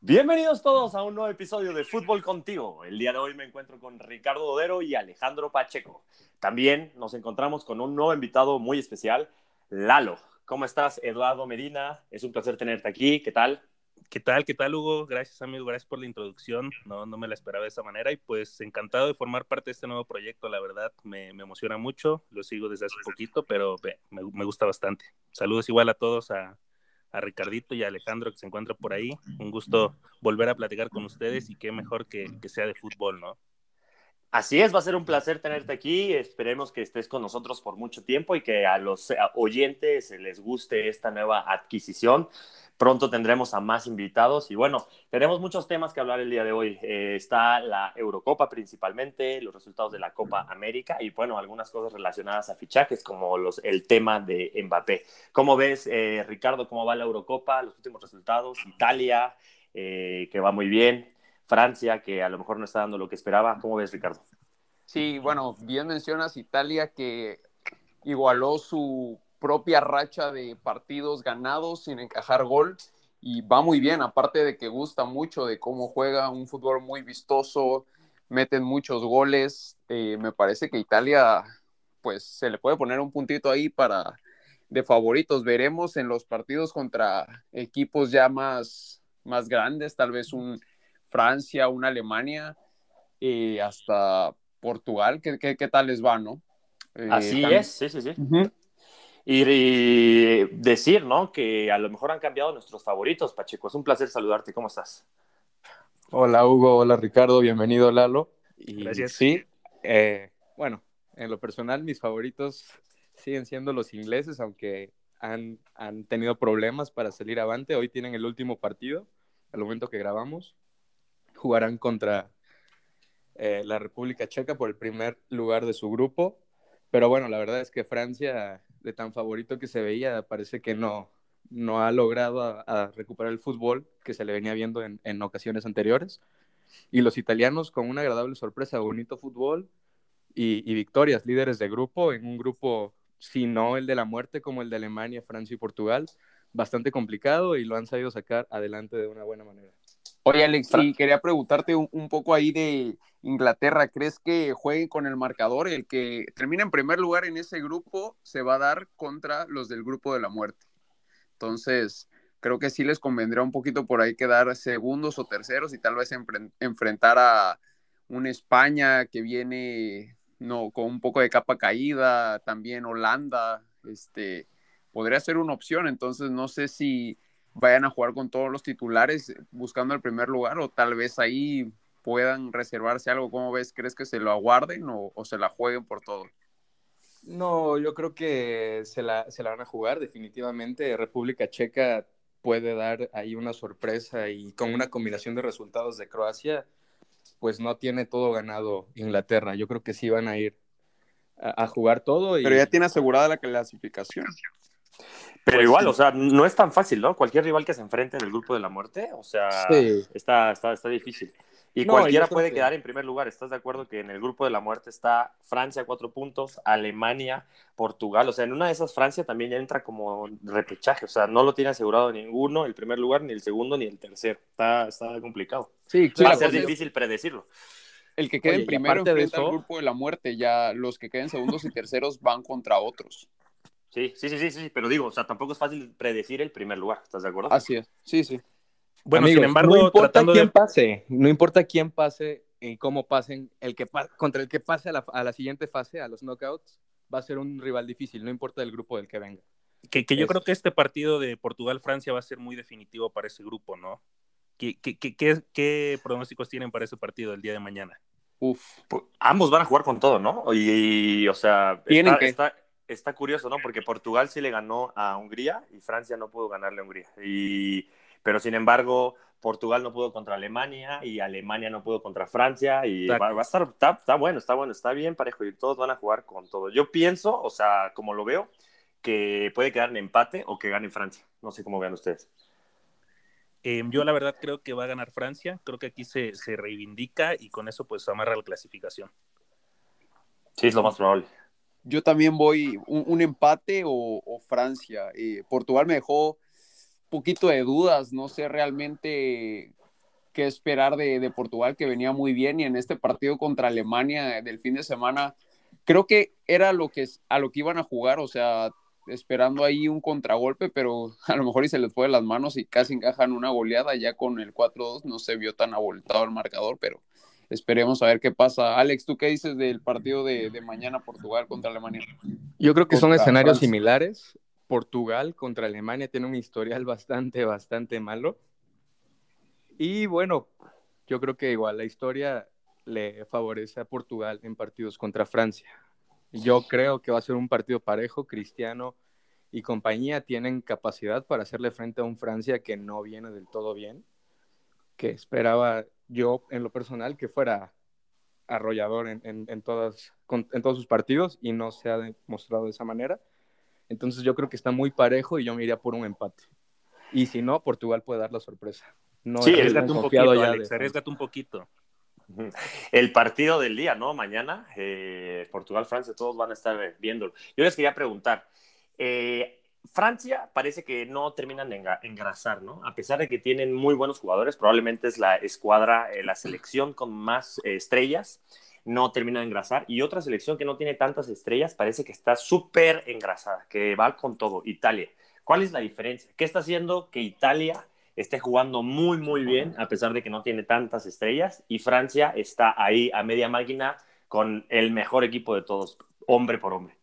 Bienvenidos todos a un nuevo episodio de Fútbol Contigo. El día de hoy me encuentro con Ricardo Odero y Alejandro Pacheco. También nos encontramos con un nuevo invitado muy especial, Lalo. ¿Cómo estás, Eduardo Medina? Es un placer tenerte aquí. ¿Qué tal? ¿Qué tal? ¿Qué tal, Hugo? Gracias, amigo. Gracias por la introducción. No, no me la esperaba de esa manera y pues encantado de formar parte de este nuevo proyecto. La verdad, me, emociona mucho. Lo sigo desde hace poquito, pero me, me, gusta bastante. Saludos igual a todos, a, a Ricardito y a Alejandro que se encuentra por ahí. Un gusto volver a platicar con ustedes y qué mejor que, que sea de fútbol, ¿no? Así es, va a ser un placer tenerte aquí. Esperemos que estés con nosotros por mucho tiempo y que a los oyentes les guste esta nueva adquisición. Pronto tendremos a más invitados y bueno, tenemos muchos temas que hablar el día de hoy. Eh, está la Eurocopa principalmente, los resultados de la Copa América y bueno, algunas cosas relacionadas a fichajes como los, el tema de Mbappé. ¿Cómo ves, eh, Ricardo, cómo va la Eurocopa, los últimos resultados? Italia, eh, que va muy bien. Francia, que a lo mejor no está dando lo que esperaba. ¿Cómo ves, Ricardo? Sí, bueno, bien mencionas Italia que igualó su propia racha de partidos ganados sin encajar gol. Y va muy bien, aparte de que gusta mucho de cómo juega, un fútbol muy vistoso, meten muchos goles, eh, me parece que Italia pues se le puede poner un puntito ahí para de favoritos, veremos en los partidos contra equipos ya más, más grandes, tal vez un Francia, una Alemania, y hasta Portugal, ¿qué, qué, tal les va, no? Eh, Así es, sí, sí, sí. Y, decir, ¿no? Que a lo mejor han cambiado nuestros favoritos, Pacheco. Es un placer saludarte. ¿Cómo estás? Hola, Hugo. Hola, Ricardo. Bienvenido, Lalo. Y Gracias. Sí, eh, bueno, en lo personal, mis favoritos siguen siendo los ingleses, aunque han, han tenido problemas para salir avante. Hoy tienen el último partido, al momento que grabamos. Jugarán contra eh, la República Checa por el primer lugar de su grupo. Pero bueno, la verdad es que Francia de tan favorito que se veía, parece que no, no ha logrado recuperar el fútbol que se le venía viendo en, en, ocasiones anteriores. Y los italianos con una agradable sorpresa, bonito fútbol y, y, victorias, líderes de grupo, en un grupo, si no el de la muerte, como el de Alemania, Francia y Portugal, bastante complicado y lo han sabido sacar adelante de una buena manera. Oye, Alex, sí, quería preguntarte un, poco ahí de Inglaterra. ¿Crees que juegue con el marcador? El que termine en primer lugar en ese grupo se va a dar contra los del grupo de la muerte. Entonces, creo que sí les convendría un poquito por ahí quedar segundos o terceros y tal vez enfrentar a una España que viene no, con un poco de capa caída, también Holanda, este, podría ser una opción. Entonces, no sé si vayan a jugar con todos los titulares buscando el primer lugar o tal vez ahí puedan reservarse algo. ¿Cómo ves? ¿Crees que se lo aguarden o, se la jueguen por todo? No, yo creo que se la, se la van a jugar definitivamente. República Checa puede dar ahí una sorpresa y con una combinación de resultados de Croacia, pues no tiene todo ganado Inglaterra. Yo creo que sí van a ir a, a jugar todo. Y... Pero ya tiene asegurada la clasificación. Pero igual, o sea, no es tan fácil, ¿no? Cualquier rival que se enfrente en el grupo de la muerte, o sea, está, está, está difícil. Y cualquiera puede quedar en primer lugar. ¿Estás de acuerdo que en el grupo de la muerte está Francia cuatro puntos, Alemania, Portugal? O sea, en una de esas Francia también entra como repechaje. O sea, no lo tiene asegurado ninguno, el primer lugar, ni el segundo, ni el tercero. Está, está complicado. Sí, Va a ser difícil predecirlo. El que quede en primero enfrenta al grupo de la muerte. Ya los que queden segundos y terceros van contra otros. Sí, sí, sí, sí, sí, pero digo, o sea, tampoco es fácil predecir el primer lugar, ¿estás de acuerdo? Así es, sí, sí. Bueno, sin embargo, no importa quién pase, no importa quién pase y cómo pasen, el que contra el que pase a la, a la, siguiente fase, a los knockouts, va a ser un rival difícil, no importa el grupo del que venga. Que, que yo creo que este partido de Portugal-Francia va a ser muy definitivo para ese grupo, ¿no? ¿Qué, qué, qué, qué pronósticos tienen para ese partido el día de mañana? Uf, pues, ambos van a jugar con todo, ¿no? Y, o sea, tienen que... está está curioso, ¿no? Porque Portugal sí le ganó a Hungría y Francia no pudo ganarle a Hungría. Y, pero sin embargo, Portugal no pudo contra Alemania y Alemania no pudo contra Francia y va, a estar, está, bueno, está bueno, está bien parejo y todos van a jugar con todo. Yo pienso, o sea, como lo veo, que puede quedar en empate o que gane Francia. No sé cómo vean ustedes. Em, yo la verdad creo que va a ganar Francia, creo que aquí se, se reivindica y con eso pues amarra la clasificación. Sí, es lo más probable yo también voy un, empate o, Francia. Eh, Portugal me dejó un poquito de dudas, no sé realmente qué esperar de, de, Portugal, que venía muy bien, y en este partido contra Alemania del fin de semana, creo que era lo que, a lo que iban a jugar, o sea, esperando ahí un contragolpe, pero a lo mejor y se les fue de las manos y casi encajan una goleada, ya con el 4-2 no se vio tan abultado el marcador, pero esperemos a ver qué pasa. Alex, ¿tú qué dices del partido de, de mañana Portugal contra Alemania? Yo creo que son escenarios similares. Portugal contra Alemania tiene un historial bastante, bastante malo. Y bueno, yo creo que igual la historia le favorece a Portugal en partidos contra Francia. Yo creo que va a ser un partido parejo. Cristiano y compañía tienen capacidad para hacerle frente a un Francia que no viene del todo bien, que esperaba yo en lo personal que fuera arrollador en, en, todas, en todos sus partidos y no se ha demostrado de esa manera. Entonces yo creo que está muy parejo y yo me iría por un empate. Y si no, Portugal puede dar la sorpresa. No sí, arriesgate un poquito, Alex, arriesgate un poquito. El partido del día, ¿no? Mañana, eh, Portugal-Francia, todos van a estar viéndolo. Yo les quería preguntar, eh, Francia parece que no terminan de engrasar, ¿no? A pesar de que tienen muy buenos jugadores, probablemente es la escuadra, eh, la selección con más estrellas, no termina de engrasar. Y otra selección que no tiene tantas estrellas parece que está súper engrasada, que va con todo, Italia. ¿Cuál es la diferencia? ¿Qué está haciendo que Italia esté jugando muy, muy bien, a pesar de que no tiene tantas estrellas? Y Francia está ahí a media máquina con el mejor equipo de todos, hombre por hombre.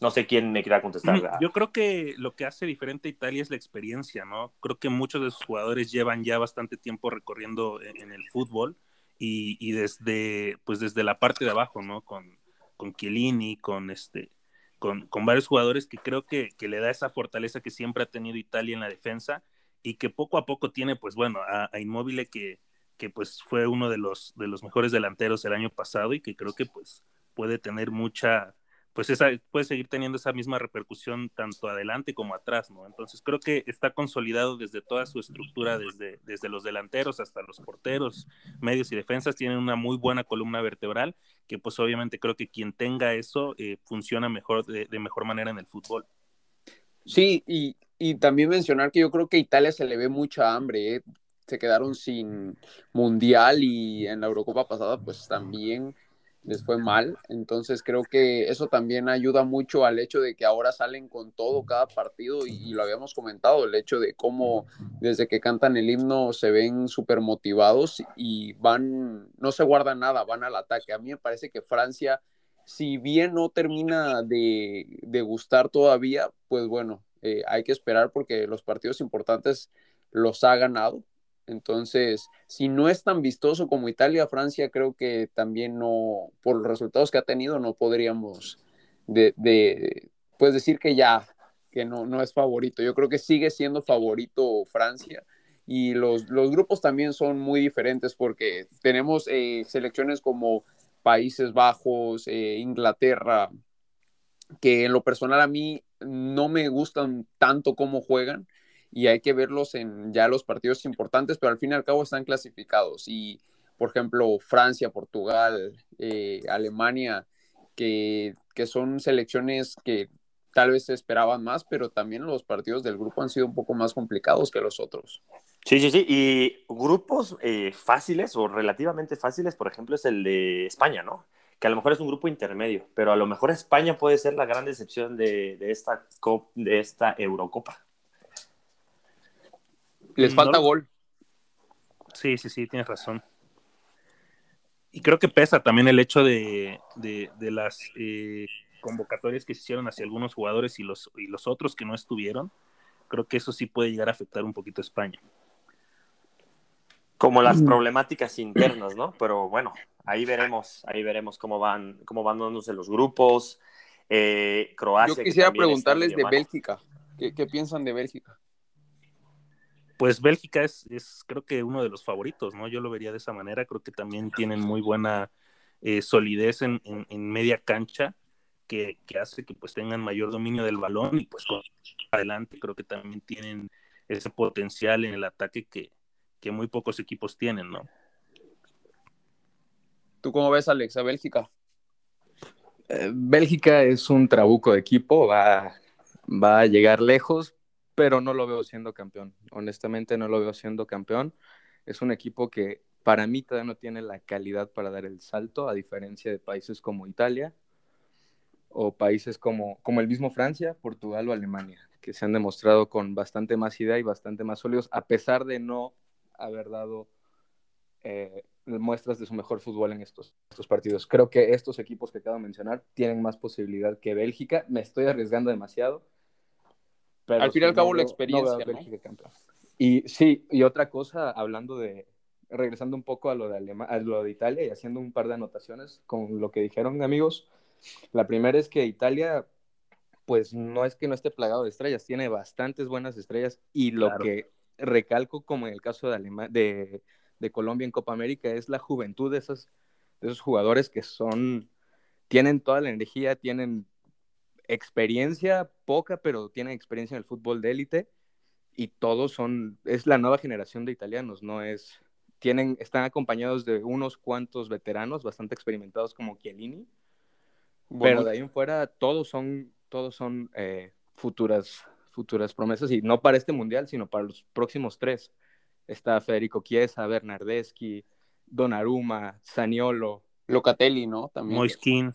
No sé quién me quiera contestar. Yo creo que lo que hace diferente a Italia es la experiencia, ¿no? Creo que muchos de sus jugadores llevan ya bastante tiempo recorriendo en, el fútbol y, desde, pues desde la parte de abajo, ¿no? Con, con Chiellini, con este, con, con varios jugadores que creo que, que, le da esa fortaleza que siempre ha tenido Italia en la defensa y que poco a poco tiene, pues bueno, a, a Immobile que, que pues fue uno de los, de los mejores delanteros el año pasado y que creo que pues puede tener mucha, pues esa, puede seguir teniendo esa misma repercusión tanto adelante como atrás, ¿no? Entonces creo que está consolidado desde toda su estructura, desde, desde los delanteros hasta los porteros, medios y defensas, tienen una muy buena columna vertebral, que pues obviamente creo que quien tenga eso eh, funciona mejor, de, mejor manera en el fútbol. Sí, y, y, también mencionar que yo creo que a Italia se le ve mucha hambre, ¿eh? se quedaron sin mundial y en la Eurocopa pasada pues también les fue mal. Entonces creo que eso también ayuda mucho al hecho de que ahora salen con todo cada partido y, lo habíamos comentado, el hecho de cómo desde que cantan el himno se ven súper motivados y van, no se guardan nada, van al ataque. A mí me parece que Francia, si bien no termina de, gustar todavía, pues bueno, eh, hay que esperar porque los partidos importantes los ha ganado entonces, si no es tan vistoso como Italia, Francia, creo que también no, por los resultados que ha tenido, no podríamos de, pues decir que ya, que no, no es favorito. Yo creo que sigue siendo favorito Francia. Y los, los grupos también son muy diferentes porque tenemos eh, selecciones como Países Bajos, eh, Inglaterra, que en lo personal a mí no me gustan tanto cómo juegan y hay que verlos en ya los partidos importantes, pero al fin y al cabo están clasificados. Y, por ejemplo, Francia, Portugal, eh, Alemania, que, que, son selecciones que tal vez se esperaban más, pero también los partidos del grupo han sido un poco más complicados que los otros. Sí, sí, sí. Y grupos eh, fáciles o relativamente fáciles, por ejemplo, es el de España, ¿no? que a lo mejor es un grupo intermedio, pero a lo mejor España puede ser la gran decepción de, de esta, de esta Eurocopa. Les falta gol. Sí, sí, sí, tienes razón. Y creo que pesa también el hecho de, las eh, convocatorias que se hicieron hacia algunos jugadores y los, y los otros que no estuvieron. Creo que eso sí puede llegar a afectar un poquito a España. Como las mm. problemáticas internas, ¿no? Pero bueno, ahí veremos, ahí veremos cómo van, cómo van dándose los grupos. Eh, Croacia. Yo quisiera preguntarles de Bélgica. ¿Qué piensan de Bélgica? Pues Bélgica es, creo que uno de los favoritos, ¿no? Yo lo vería de esa manera, creo que también tienen muy buena eh, solidez en, media cancha, que, hace que pues tengan mayor dominio del balón y pues adelante creo que también tienen ese potencial en el ataque que, que muy pocos equipos tienen, ¿no? ¿Tú cómo ves, Alex, a Bélgica? Eh, Bélgica es un trabuco de equipo, va, va a llegar lejos, pero no lo veo siendo campeón. Honestamente no lo veo siendo campeón. es un equipo que para mí todavía no tiene la calidad para dar el salto, a diferencia de países como Italia o países como, como el mismo Francia, Portugal o Alemania, que se han demostrado con bastante más idea y bastante más sólidos, a pesar de no haber dado eh, muestras de su mejor fútbol en estos, estos partidos. Creo que estos equipos que acabo de mencionar tienen más posibilidad que Bélgica. Me estoy arriesgando demasiado. Pero al fin y al cabo, la experiencia. Y sí, y otra cosa, hablando de, regresando un poco a lo de, a lo de Italia y haciendo un par de anotaciones con lo que dijeron amigos. La primera es que Italia, pues no es que no esté plagado de estrellas, tiene bastantes buenas estrellas y lo que recalco, como en el caso de, de, de, Colombia en Copa América, es la juventud de esos, de esos jugadores que son, tienen toda la energía, tienen experiencia poca, pero tienen experiencia en el fútbol de élite y todos son, es la nueva generación de italianos, no es, tienen, están acompañados de unos cuantos veteranos bastante experimentados como Chiellini, pero de ahí en fuera todos son, todos son eh, futuras, futuras promesas y no para este mundial, sino para los próximos tres. Está Federico Chiesa, Bernardeschi, Donnarumma, Saniolo. Locatelli, ¿no? También. Moiskin.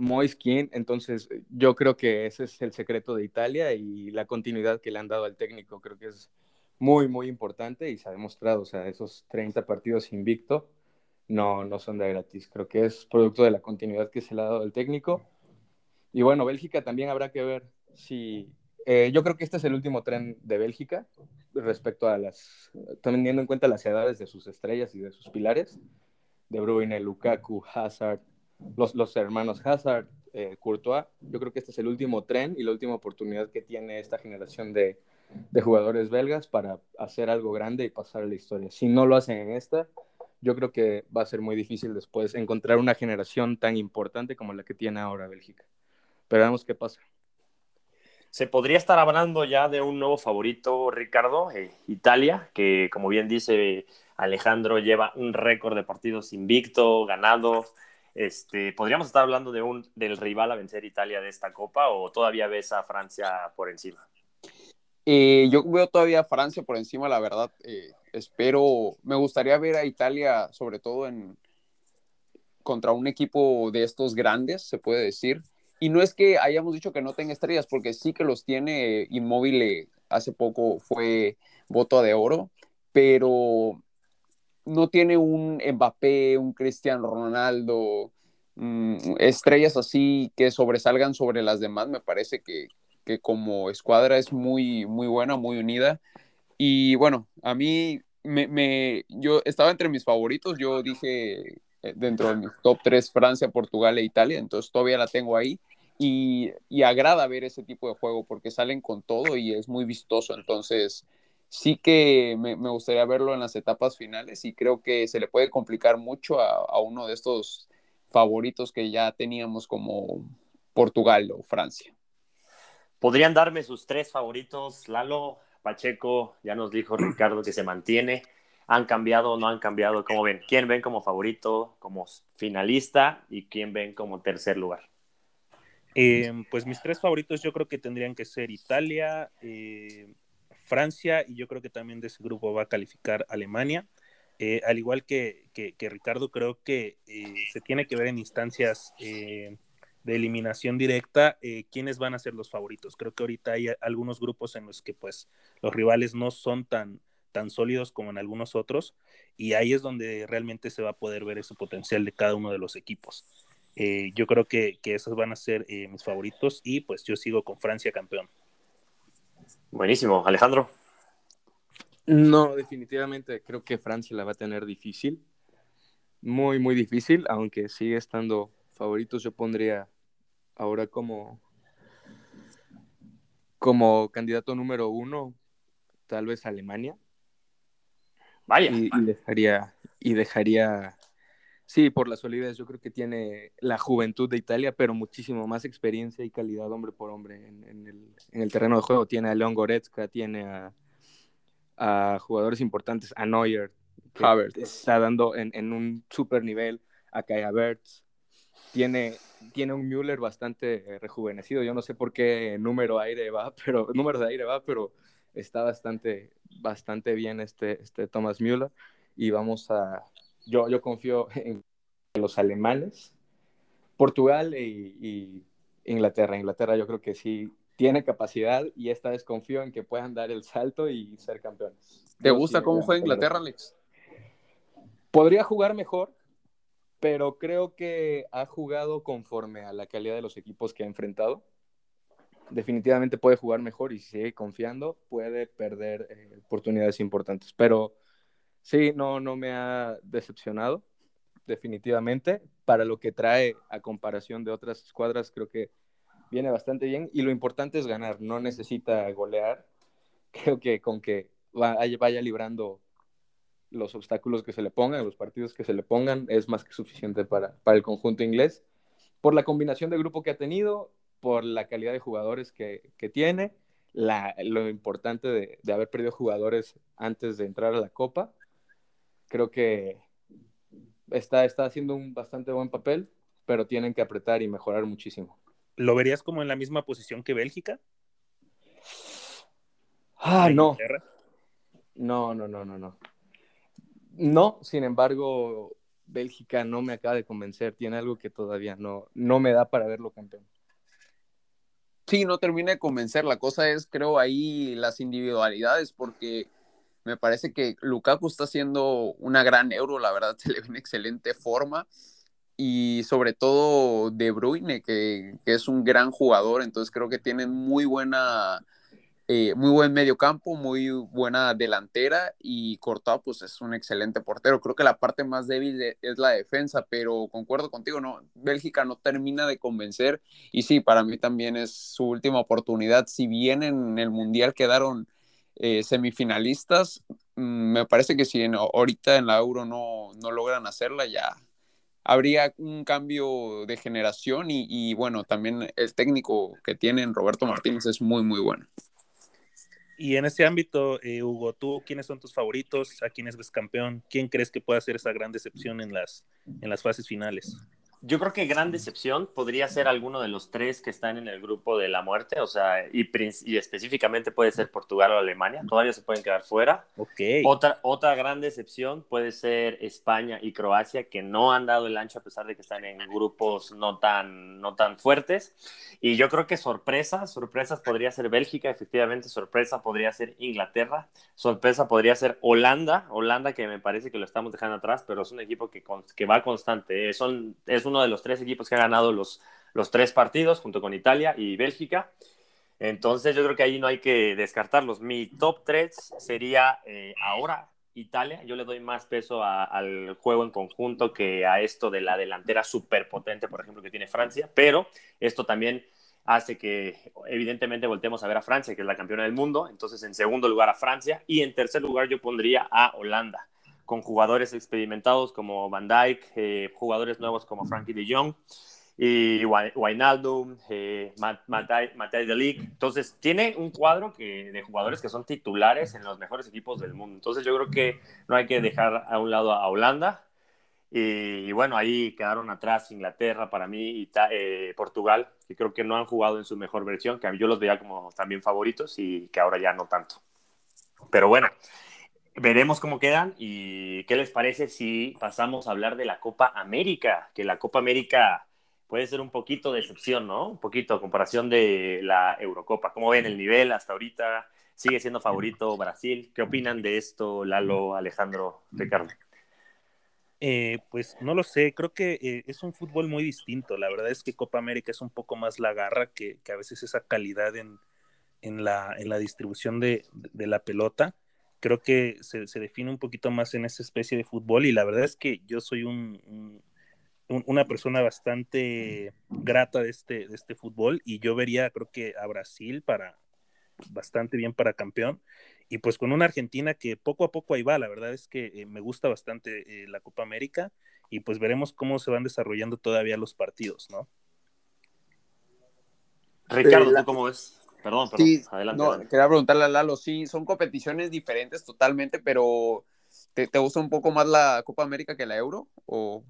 Moiskin, entonces yo creo que ese es el secreto de Italia y la continuidad que le han dado al técnico, creo que es muy, muy importante y se ha demostrado, o sea, esos 30 partidos invicto no, no son de gratis, creo que es producto de la continuidad que se le ha dado al técnico. Y bueno, Bélgica también habrá que ver si... Eh, yo creo que este es el último tren de Bélgica respecto a las... teniendo en cuenta las edades de sus estrellas y de sus pilares, de Bruyne, Lukaku, Hazard, los, los hermanos Hazard, eh, Courtois. Yo creo que este es el último tren y la última oportunidad que tiene esta generación de, de jugadores belgas para hacer algo grande y pasar a la historia. Si no lo hacen en esta, yo creo que va a ser muy difícil después encontrar una generación tan importante como la que tiene ahora Bélgica. Pero veamos qué pasa. Se podría estar hablando ya de un nuevo favorito, Ricardo, eh, Italia, que como bien dice Alejandro, lleva un récord de partidos invicto, ganado. Este, ¿Podríamos estar hablando de un, del rival a vencer Italia de esta copa o todavía ves a Francia por encima? Eh, yo veo todavía a Francia por encima, la verdad. Eh, espero, me gustaría ver a Italia, sobre todo en contra un equipo de estos grandes, se puede decir. Y no es que hayamos dicho que no tenga estrellas, porque sí que los tiene inmóvil. Hace poco fue voto de oro, pero no tiene un Mbappé, un Cristiano Ronaldo, mm, estrellas así que sobresalgan sobre las demás. Me parece que, que como escuadra es muy, muy buena, muy unida. Y bueno, a mí me, me, yo estaba entre mis favoritos, yo dije eh, dentro de mis top 3 Francia, Portugal e Italia, entonces todavía la tengo ahí. Y, y, agrada ver ese tipo de juego porque salen con todo y es muy vistoso. Entonces, sí que me, me gustaría verlo en las etapas finales y creo que se le puede complicar mucho a, a, uno de estos favoritos que ya teníamos como Portugal o Francia. ¿Podrían darme sus tres favoritos, Lalo? Pacheco, ya nos dijo Ricardo que se mantiene. ¿Han cambiado o no han cambiado? ¿Cómo ven? ¿Quién ven como favorito, como finalista y quién ven como tercer lugar? Eh, pues mis tres favoritos yo creo que tendrían que ser Italia, eh, Francia y yo creo que también de ese grupo va a calificar Alemania. Eh, al igual que, que, Ricardo, creo que se tiene que ver en instancias de eliminación directa, eh, quiénes van a ser los favoritos. Creo que ahorita hay algunos grupos en los que pues los rivales no son tan, tan sólidos como en algunos otros y ahí es donde realmente se va a poder ver ese potencial de cada uno de los equipos. Eh, yo creo que, esos van a ser eh, mis favoritos y pues yo sigo con Francia campeón. Buenísimo, Alejandro. No, definitivamente creo que Francia la va a tener difícil, muy, muy difícil, aunque sigue estando favoritos yo pondría ahora como, como candidato número uno, tal vez Alemania. Vaya. Y, dejaría, y dejaría, sí, por la solidez, yo creo que tiene la juventud de Italia, pero muchísimo más experiencia y calidad hombre por hombre en, el, terreno de juego. Tiene a Leon Goretzka, tiene a, a jugadores importantes, a Neuer, que está dando en, en un super nivel, a Kai Havertz, tiene, tiene un Müller bastante rejuvenecido. Yo no sé por qué número aire va, pero número de aire va, pero está bastante, bastante bien este, este Thomas Müller. y vamos a, yo, yo confío en los alemanes, Portugal y, Inglaterra. Inglaterra yo creo que sí tiene capacidad y esta vez confío en que puedan dar el salto y ser campeones. ¿Te gusta cómo juega Inglaterra, Alex? Podría jugar mejor, pero creo que ha jugado conforme a la calidad de los equipos que ha enfrentado. Definitivamente puede jugar mejor y si sigue confiando puede perder eh, oportunidades importantes. Pero sí, no, no me ha decepcionado, definitivamente. Para lo que trae a comparación de otras escuadras, creo que viene bastante bien. Y lo importante es ganar, no necesita golear. Creo que con que vaya librando los obstáculos que se le pongan, los partidos que se le pongan, es más que suficiente para, el conjunto inglés. Por la combinación de grupo que ha tenido, por la calidad de jugadores que, tiene, lo importante de, haber perdido jugadores antes de entrar a la Copa, creo que está, está haciendo un bastante buen papel, pero tienen que apretar y mejorar muchísimo. ¿Lo verías como en la misma posición que Bélgica? Ah, no. No, no, no, no, no. No, sin embargo, Bélgica no me acaba de convencer. Tiene algo que todavía no, no me da para verlo campeón. Sí, no termina de convencer. La cosa es, creo, ahí las individualidades, porque me parece que Lukaku está haciendo una gran euro, la verdad, se le ve en excelente forma. Y sobre todo De Bruyne, que, es un gran jugador, entonces creo que tienen muy buena eh, muy buen medio campo, muy buena delantera y Courtois pues es un excelente portero. Creo que la parte más débil es la defensa, pero concuerdo contigo, no, Bélgica no termina de convencer y sí, para mí también es su última oportunidad. Si bien en el Mundial quedaron eh, semifinalistas, mm, me parece que si ahorita en la Euro no, no logran hacerla, ya habría un cambio de generación y, y bueno, también el técnico que tienen, Roberto Martínez, es muy, muy bueno. Y en ese ámbito, eh, Hugo, ¿tú quiénes son tus favoritos? ¿A quiénes ves campeón? ¿Quién crees que puede hacer esa gran decepción en las, en las fases finales? Yo creo que gran decepción podría ser alguno de los tres que están en el grupo de la muerte, o sea, y, y específicamente puede ser Portugal o Alemania, todavía se pueden quedar fuera. Okay. Otra, otra gran decepción puede ser España y Croacia, que no han dado el ancho a pesar de que están en grupos no tan, no tan fuertes. Y yo creo que sorpresa, sorpresas podría ser Bélgica, efectivamente, sorpresa podría ser Inglaterra, sorpresa podría ser Holanda, Holanda que me parece que lo estamos dejando atrás, pero es un equipo que, que va constante, son, es uno de los tres equipos que ha ganado los, los tres partidos junto con Italia y Bélgica. Entonces yo creo que ahí no hay que descartarlos. Mi top 3 sería eh, ahora Italia. Yo le doy más peso al juego en conjunto que a esto de la delantera súper potente, por ejemplo, que tiene Francia. Pero esto también hace que evidentemente voltemos a ver a Francia, que es la campeona del mundo. Entonces en segundo lugar a Francia y en tercer lugar yo pondría a Holanda con jugadores experimentados como Van Dijk, eh, jugadores nuevos como Frankie de Jong y Wijnaldum, eh, Matthijs de Ligt. Entonces, tiene un cuadro que, de jugadores que son titulares en los mejores equipos del mundo. Entonces, yo creo que no hay que dejar a un lado a Holanda. Y, bueno, ahí quedaron atrás Inglaterra, para mí, y eh, Portugal, que creo que no han jugado en su mejor versión, que yo los veía como también favoritos y que ahora ya no tanto. Pero bueno, veremos cómo quedan y qué les parece si pasamos a hablar de la Copa América, que la Copa América puede ser un poquito de excepción, ¿no? Un poquito a comparación de la Eurocopa. ¿Cómo ven el nivel hasta ahorita? ¿Sigue siendo favorito Brasil? ¿Qué opinan de esto, Lalo, Alejandro, Ricardo? Eh, pues no lo sé, creo que eh, es un fútbol muy distinto. La verdad es que Copa América es un poco más la garra que, a veces esa calidad en, la, distribución de la pelota creo que se, define un poquito más en esa especie de fútbol y la verdad es que yo soy un, una persona bastante grata de este, de este fútbol y yo vería creo que a Brasil para bastante bien para campeón y pues con una Argentina que poco a poco ahí va, la verdad es que eh, me gusta bastante eh, la Copa América y pues veremos cómo se van desarrollando todavía los partidos, ¿no? Ricardo, ¿tú cómo ves? Perdón, perdón. Sí, adelante, no, Quería preguntarle a Lalo, sí, son competiciones diferentes totalmente, pero ¿te, gusta un poco más la Copa América que la Euro? O...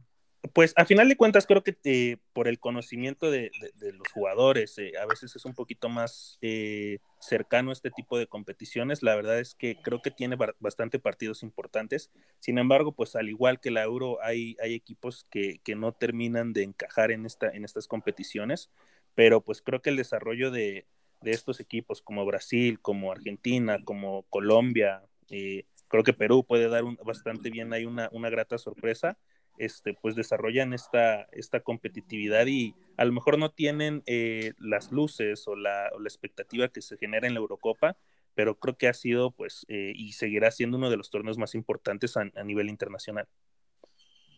Pues a final de cuentas creo que eh, por el conocimiento de, los jugadores, eh, a veces es un poquito más eh, cercano a este tipo de competiciones. La verdad es que creo que tiene bastante partidos importantes. Sin embargo, pues al igual que la Euro, hay, hay equipos que, que, no terminan de encajar en, esta, en estas competiciones, pero pues creo que el desarrollo de, estos equipos como Brasil, como Argentina, como Colombia, creo que Perú puede dar un, bastante bien ahí una, una grata sorpresa este, pues desarrollan esta, esta competitividad y a lo mejor no tienen eh, las luces o la, expectativa que se genera en la Eurocopa, pero creo que ha sido pues eh, y seguirá siendo uno de los torneos más importantes a, nivel internacional.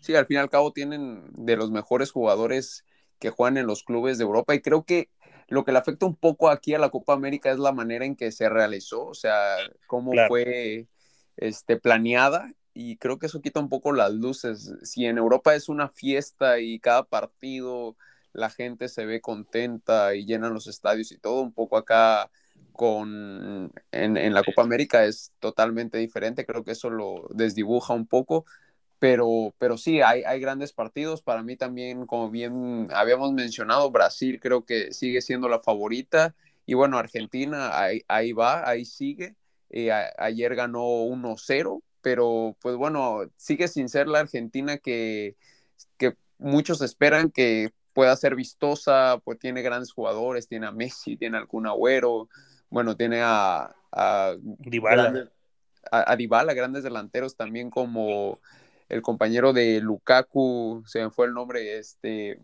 Sí, al fin y al cabo tienen de los mejores jugadores que juegan en los clubes de Europa y creo que lo que le afecta un poco aquí a la Copa América es la manera en que se realizó, o sea, cómo fue este, planeada y creo que eso quita un poco las luces. Si en Europa es una fiesta y cada partido la gente se ve contenta y llenan los estadios y todo, un poco acá con en, la Copa América es totalmente diferente. Creo que eso lo desdibuja un poco. Pero, pero sí, hay, hay grandes partidos. Para mí también, como bien habíamos mencionado, Brasil creo que sigue siendo la favorita. Y bueno, Argentina ahí, ahí va, ahí sigue. Eh, ayer ganó 1-0 pero pues bueno, sigue sin ser la Argentina que, que muchos esperan que pueda ser vistosa, pues tiene grandes jugadores, tiene a Messi, tiene a algún Agüero, bueno, tiene a, a Dybala. a, Dybala, grandes delanteros también como el compañero de Lukaku, se me fue el nombre, este...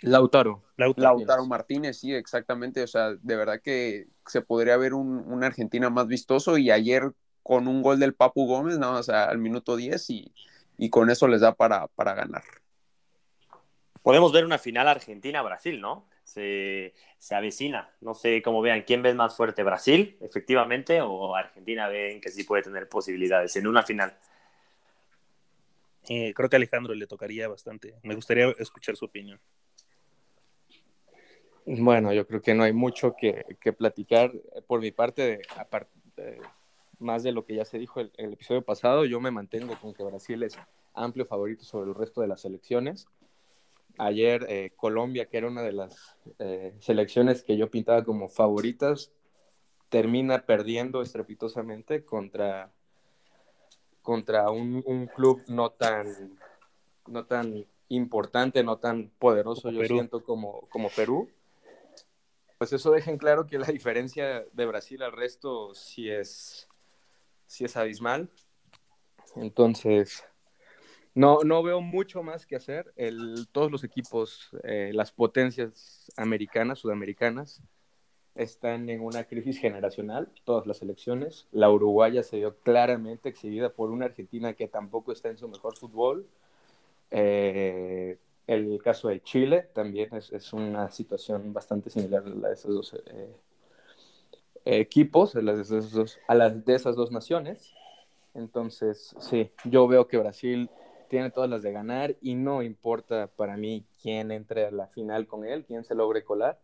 Lautaro. Lautaro, Martínez, sí, exactamente. O sea, de verdad que se podría ver un, una Argentina más vistoso y ayer con un gol del Papu Gómez, nada más al minuto 10 y, con eso les da para, para, ganar. Podemos ver una final Argentina-Brasil, ¿no? Se, se, avecina. No sé cómo vean, ¿quién ve más fuerte? ¿Brasil, efectivamente, o Argentina ven que sí puede tener posibilidades en una final? Eh, creo que a Alejandro le tocaría bastante. Me gustaría escuchar su opinión. Bueno, yo creo que no hay mucho que, que platicar. Por mi parte, aparte, más de lo que ya se dijo en el, episodio pasado, yo me mantengo con que Brasil es amplio favorito sobre el resto de las selecciones. Ayer eh, Colombia, que era una de las eh, selecciones que yo pintaba como favoritas, termina perdiendo estrepitosamente contra, contra un, club no tan, no tan importante, no tan poderoso, yo siento, como, como Perú. Pues eso deja en claro que la diferencia de Brasil al resto sí es, sí es abismal. Entonces, no, no veo mucho más que hacer. El, todos los equipos, eh, las potencias americanas, sudamericanas, están en una crisis generacional, todas las elecciones. La uruguaya se vio claramente exhibida por una Argentina que tampoco está en su mejor fútbol. Eh, el caso de Chile también es, es, una situación bastante similar a la de esos dos eh, equipos, a las, a las de esas dos naciones. Entonces, sí, yo veo que Brasil tiene todas las de ganar y no importa para mí quién entre a la final con él, quién se logre colar,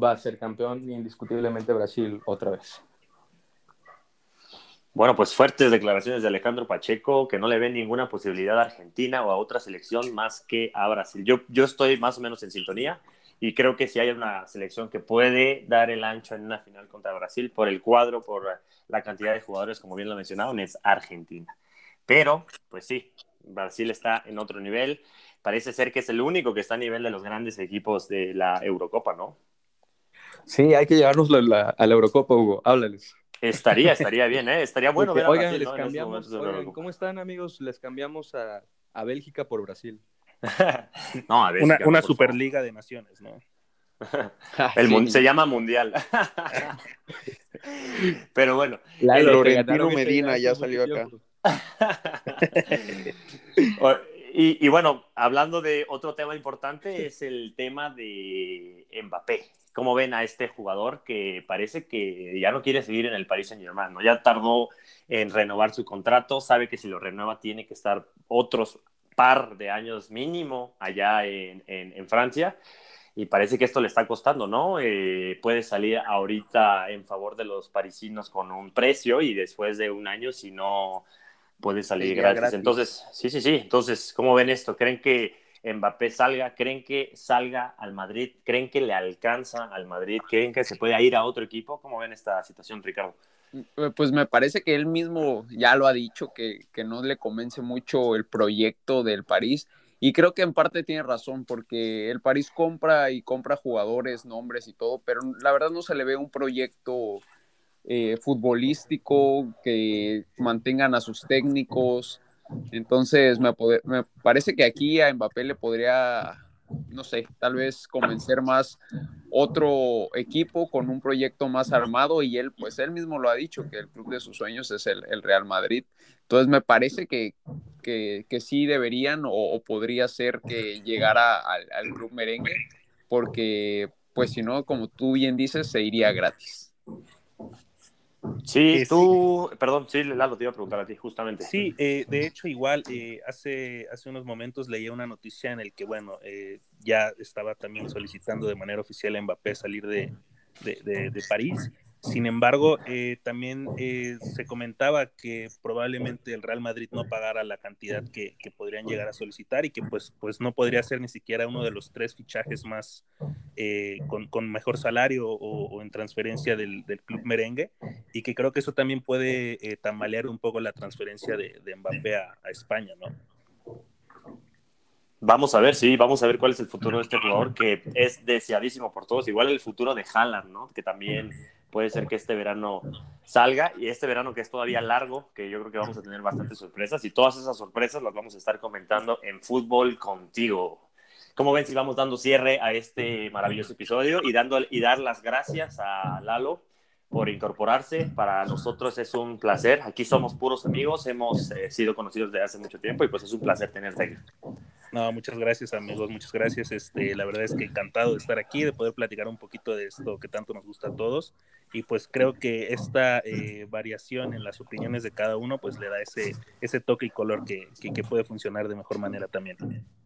va a ser campeón indiscutiblemente Brasil otra vez. Bueno, pues fuertes declaraciones de Alejandro Pacheco, que no le ve ninguna posibilidad a Argentina o a otra selección más que a Brasil. Yo, yo estoy más o menos en sintonía y creo que si hay una selección que puede dar el ancho en una final contra Brasil por el cuadro, por la cantidad de jugadores, como bien lo mencionaron, es Argentina. Pero, pues sí, Brasil está en otro nivel. Parece ser que es el único que está a nivel de los grandes equipos de la Eurocopa, ¿no? Sí, hay que llevarnos a la, Eurocopa, Hugo. Háblales. Estaría, estaría bien, ¿eh? Estaría bueno ver a oigan, les cambiamos, ¿cómo están, amigos? Les cambiamos a, a Bélgica por Brasil. no, a una, una Superliga de Naciones, ¿no? El Se llama Mundial. Pero bueno. el Florentino Medina ya salió acá. y, y, bueno, hablando de otro tema importante, es el tema de Mbappé. ¿Cómo ven a este jugador que parece que ya no quiere seguir en el Paris Saint Germain? ¿no? Ya tardó en renovar su contrato, sabe que si lo renueva tiene que estar otros par de años mínimo allá en, en, Francia y parece que esto le está costando, ¿no? Eh, puede salir ahorita en favor de los parisinos con un precio y después de un año, si no puede salir gratis. Entonces, sí, sí, sí. Entonces, ¿cómo ven esto? ¿Creen que Mbappé salga? ¿Creen que salga al Madrid? ¿Creen que le alcanza al Madrid? ¿Creen que se puede ir a otro equipo? ¿Cómo ven esta situación, Ricardo? Eh, pues me parece que él mismo ya lo ha dicho, que, que no le convence mucho el proyecto del París. Y creo que en parte tiene razón, porque el París compra y compra jugadores, nombres y todo, pero la verdad no se le ve un proyecto eh, futbolístico que mantengan a sus técnicos. Entonces, me, parece que aquí a Mbappé le podría no sé, tal vez convencer más otro equipo con un proyecto más armado y él, pues él mismo lo ha dicho, que el club de sus sueños es el, Real Madrid. Entonces me parece que, que, sí deberían o, podría ser que llegara al, al club merengue, porque pues si no, como tú bien dices, se iría gratis. Sí, tú, perdón, sí, Lalo, te iba a preguntar a ti, justamente. Sí, eh, de hecho, igual, eh, hace, hace unos momentos leía una noticia en el que, bueno, eh, ya estaba también solicitando de manera oficial a Mbappé salir de, de, de París sin embargo, eh, también eh, se comentaba que probablemente el Real Madrid no pagara la cantidad que, podrían llegar a solicitar y que pues, pues no podría ser ni siquiera uno de los tres fichajes más eh, con, mejor salario o, en transferencia del, club merengue y que creo que eso también puede tambalear un poco la transferencia de, Mbappé a, a España, ¿no? Vamos a ver, sí, vamos a ver cuál es el futuro de este jugador que es deseadísimo por todos. Igual el futuro de Haaland, ¿no? Que también puede ser que este verano salga y este verano que es todavía largo, que yo creo que vamos a tener bastantes sorpresas y todas esas sorpresas las vamos a estar comentando en Fútbol Contigo. Como ven, si vamos dando cierre a este maravilloso episodio y, dando, y dar las gracias a Lalo por incorporarse. Para nosotros es un placer. Aquí somos puros amigos, hemos eh, sido conocidos desde hace mucho tiempo y pues es un placer tenerte aquí. No, muchas gracias amigos, muchas gracias. Este, la verdad es que encantado de estar aquí, de poder platicar un poquito de esto que tanto nos gusta a todos. Y pues creo que esta eh, variación en las opiniones de cada uno pues le da ese, ese toque y color que, que, que puede funcionar de mejor manera también.